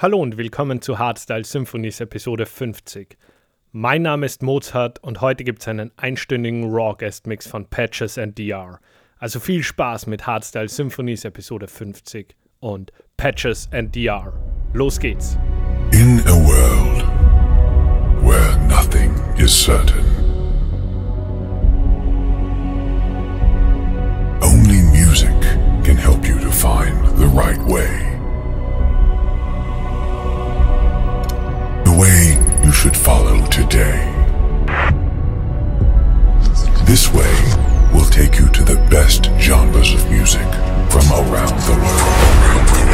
Hallo und willkommen zu Hardstyle Symphonies Episode 50. Mein Name ist Mozart und heute gibt es einen einstündigen Raw Guest Mix von Patches and DR. Also viel Spaß mit Hardstyle Symphonies Episode 50 und Patches and DR. Los geht's! In a world where nothing is certain, only music can help you to find should follow today. This way will take you to the best genres of music from around the world.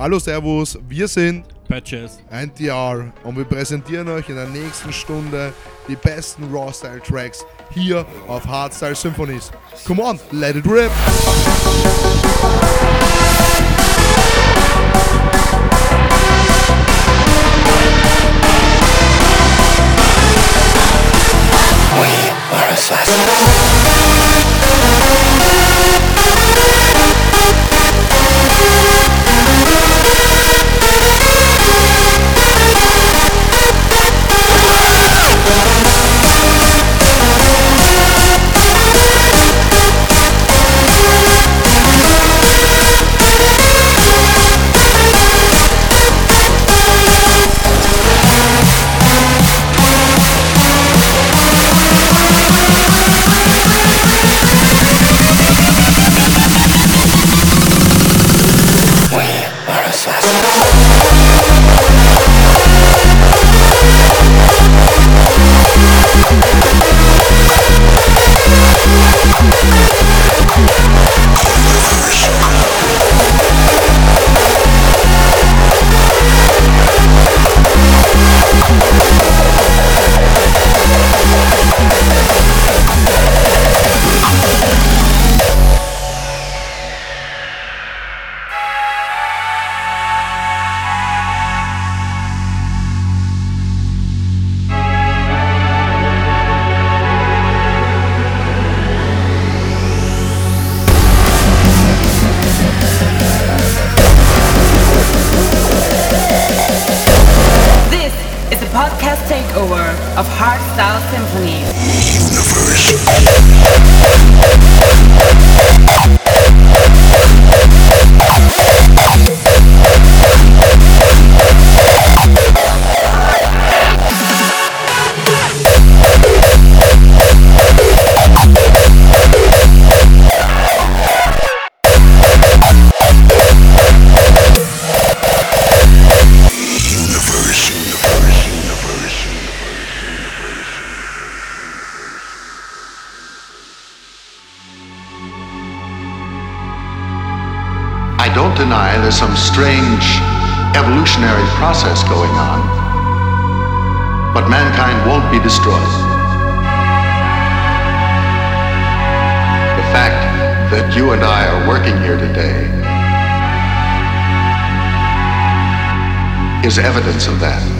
Hallo, Servus, wir sind Patches NTR und wir präsentieren euch in der nächsten Stunde die besten Raw-Style-Tracks hier auf Hardstyle Symphonies. Come on, let it rip! We are assassins. Is evidence of that.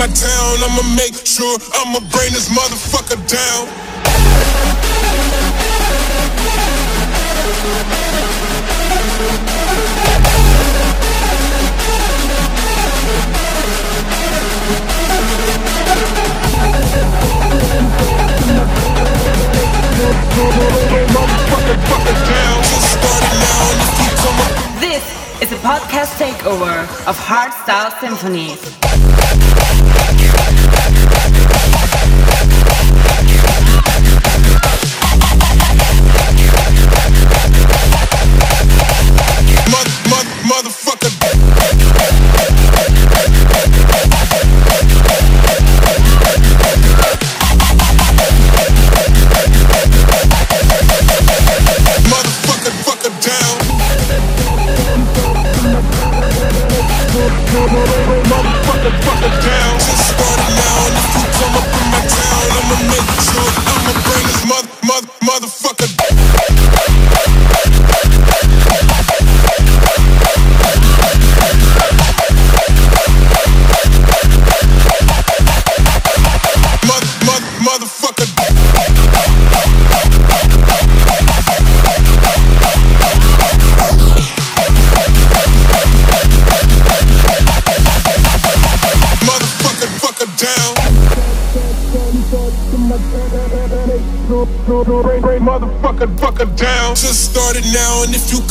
my town. I'ma make sure I'ma bring this motherfucker down. This is a podcast takeover of Hardstyle Symphonies.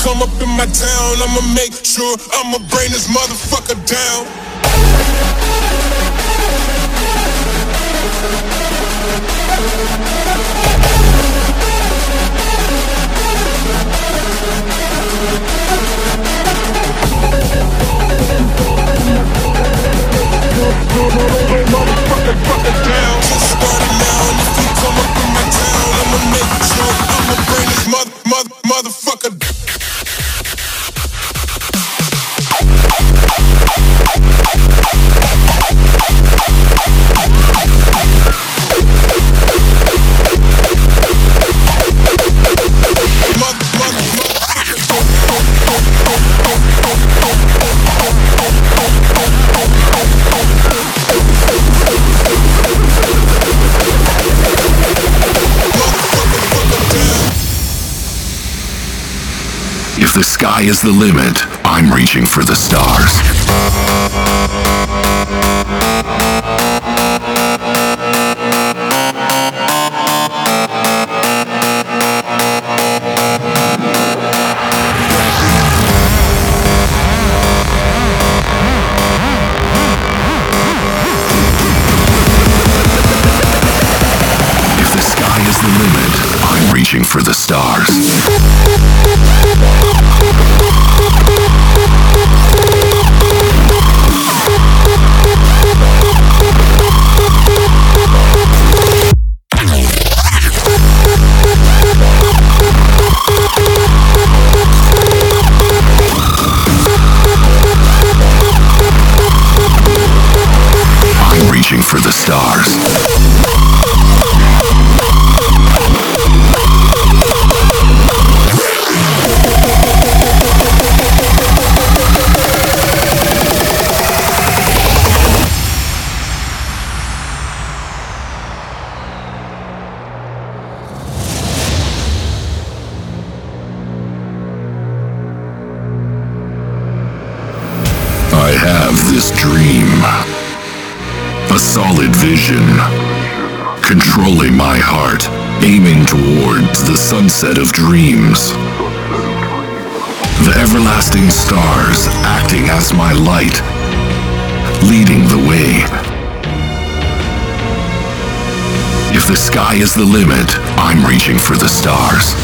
come up in my town, I'ma make sure I'ma bring this motherfucker down. The sky is the limit. I'm reaching for the stars. for the stars. Set of dreams. The everlasting stars acting as my light, leading the way. If the sky is the limit, I'm reaching for the stars.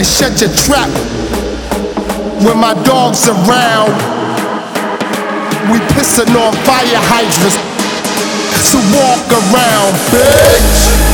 and shut your trap. When my dog's around, we pissing on fire hydrants. So walk around, bitch.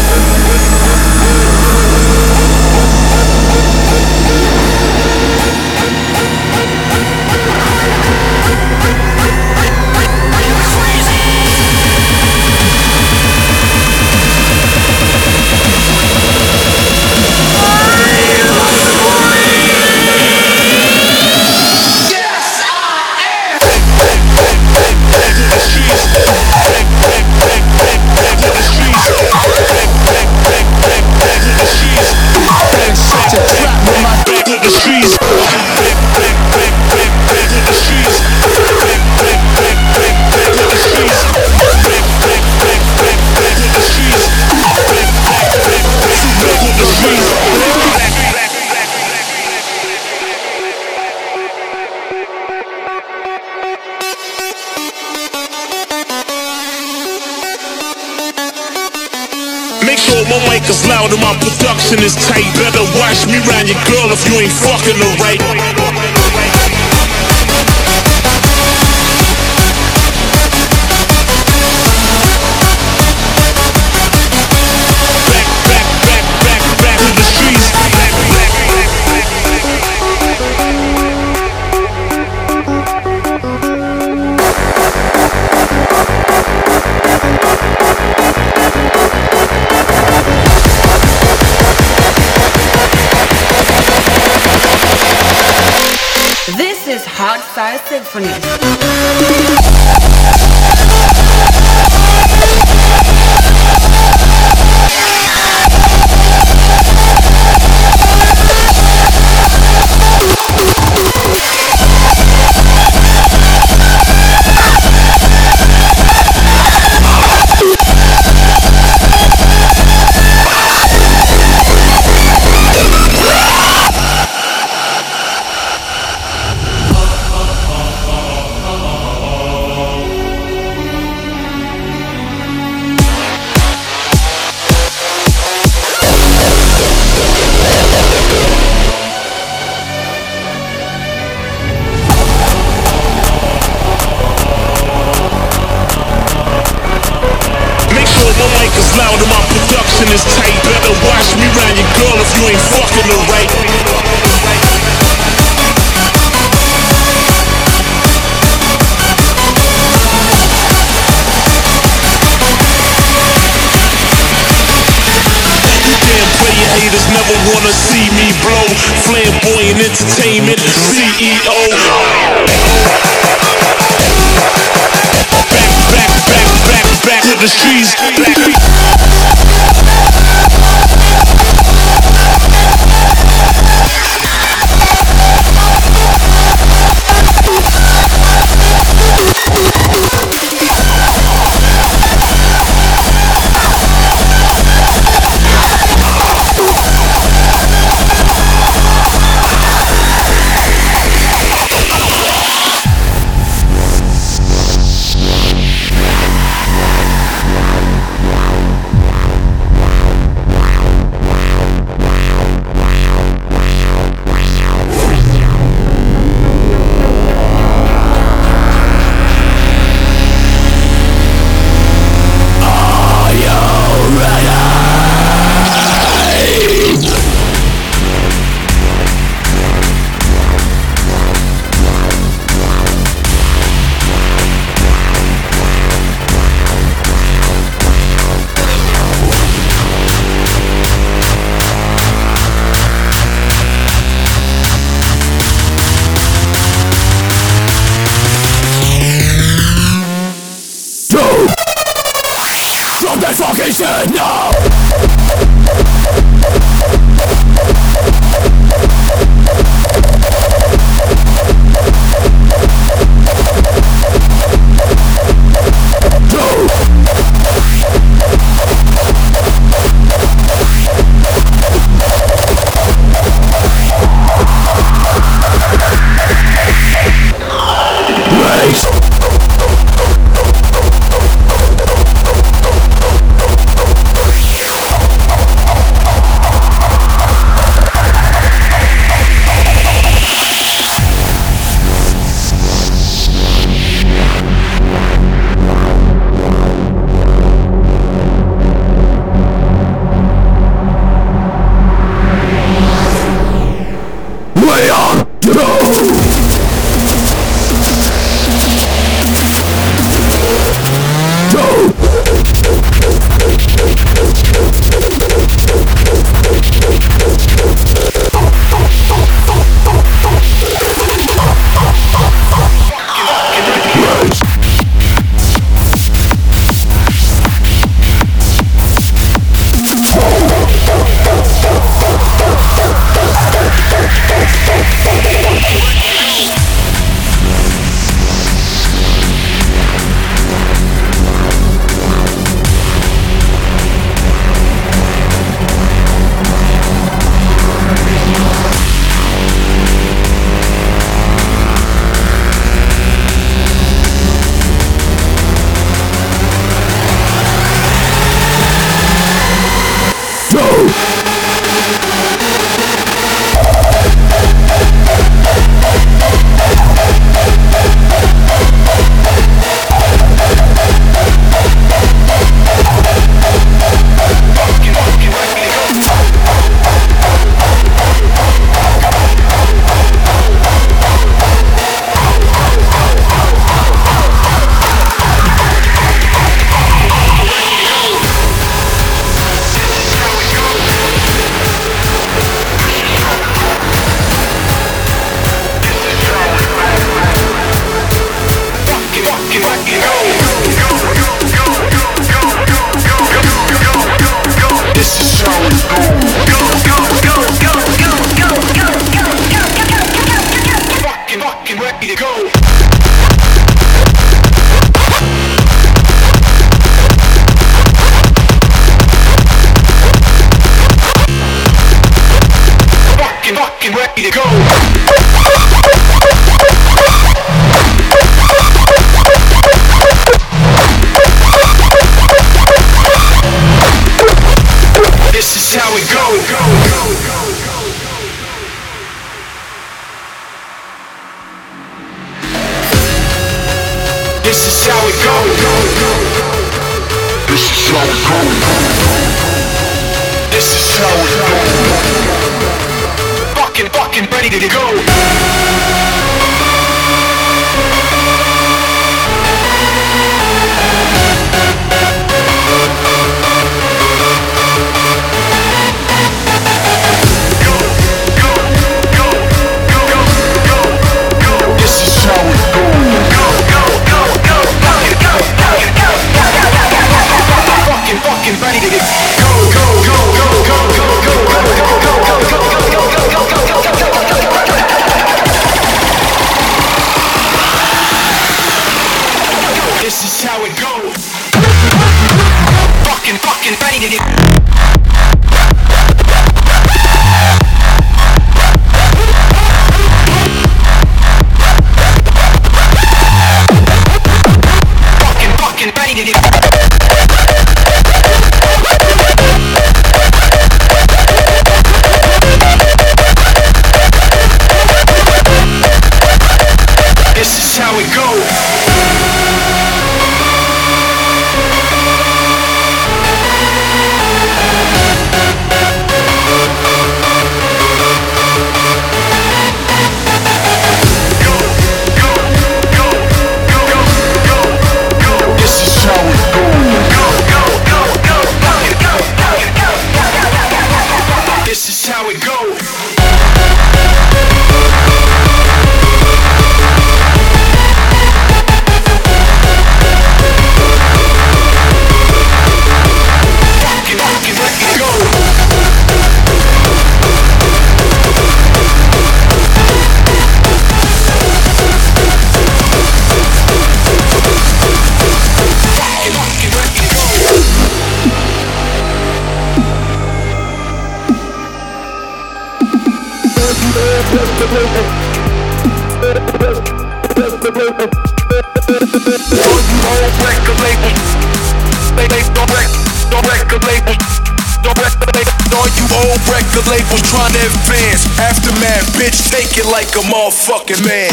a motherfucking man.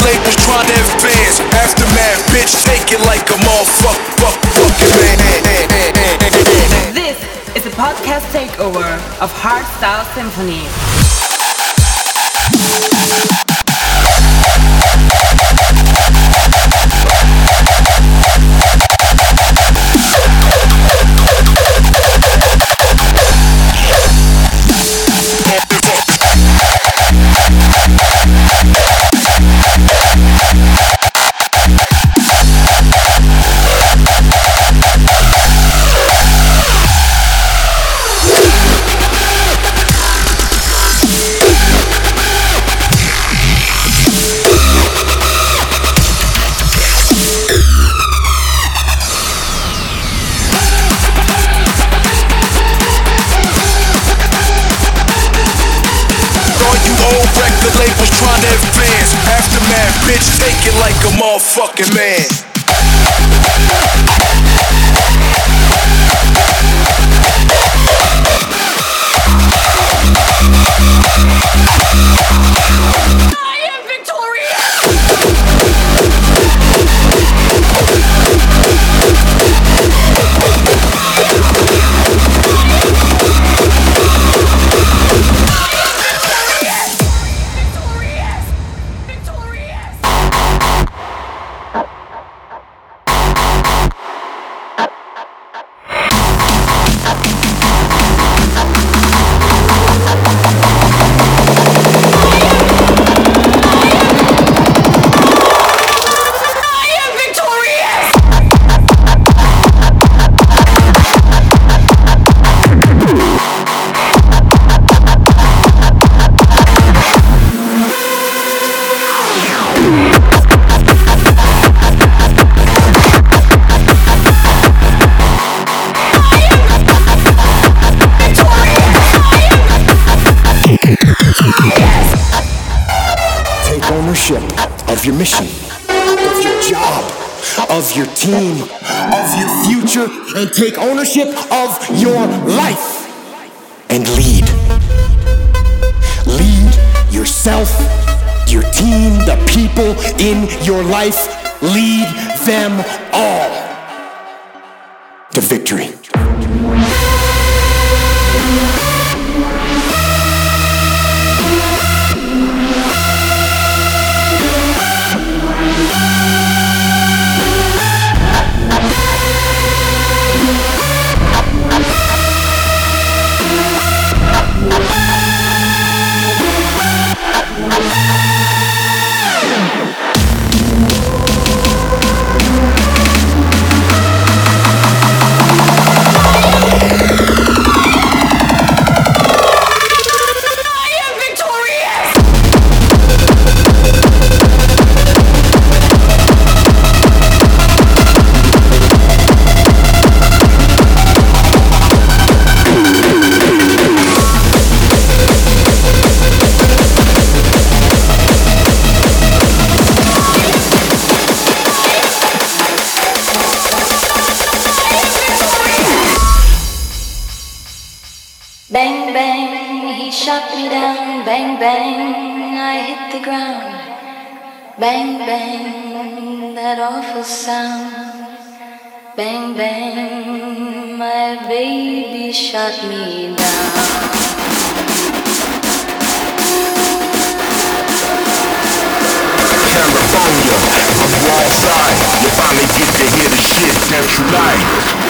the trying to. Aftermath, bitch, take it like a motherfucking. This is a podcast takeover of Hardstyle Symphony. mad bitch, take it like a motherfucking man. Mission, of your job, of your team, of your future, and take ownership of your life and lead. Lead yourself, your team, the people in your life. Lead them all Bang, bang, that awful sound. Bang, bang, my baby shot me down. California, I'm wrong side. You finally get to hear the shit that you like.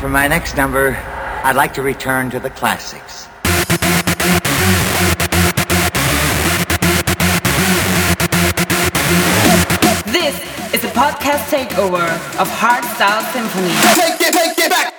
For my next number, I'd like to return to the classics. This is a podcast takeover of Hard Style Symphony. Take it, take it back.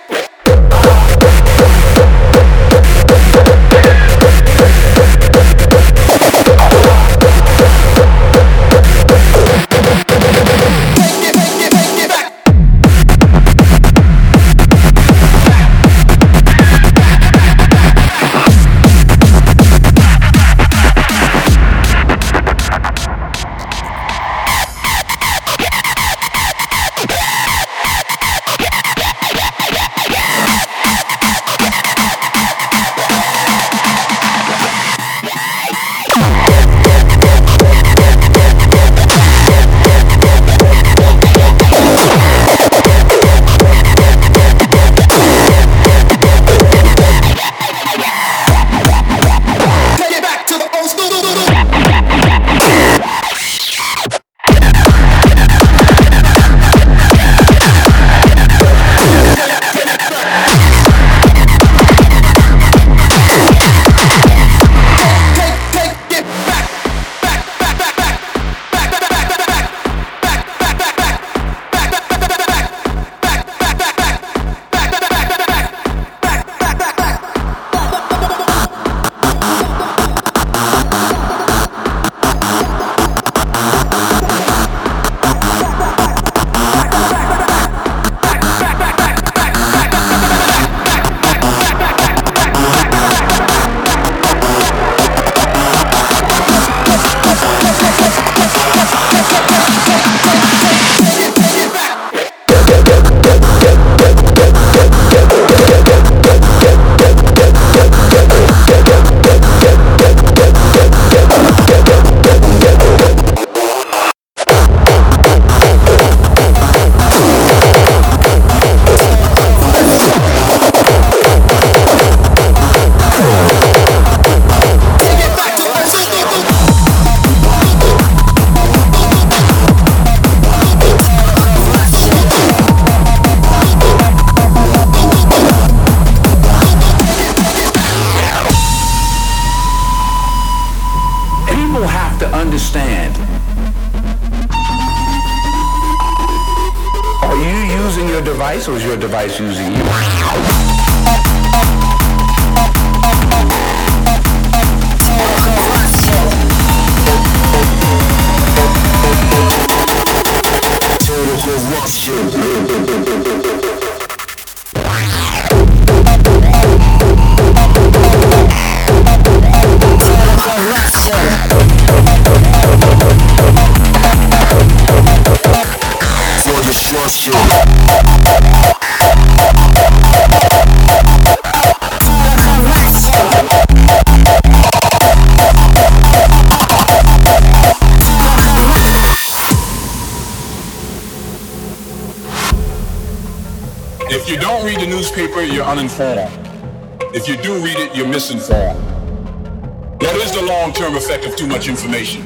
too much information?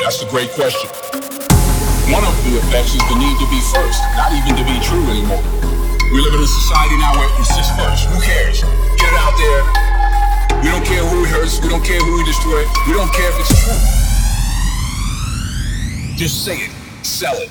That's a great question. One of the effects is the need to be first, not even to be true anymore. We live in a society now where it's just first. Who cares? Get it out there. We don't care who we hurts. We don't care who we destroy. We don't care if it's true. Just say it. Sell it.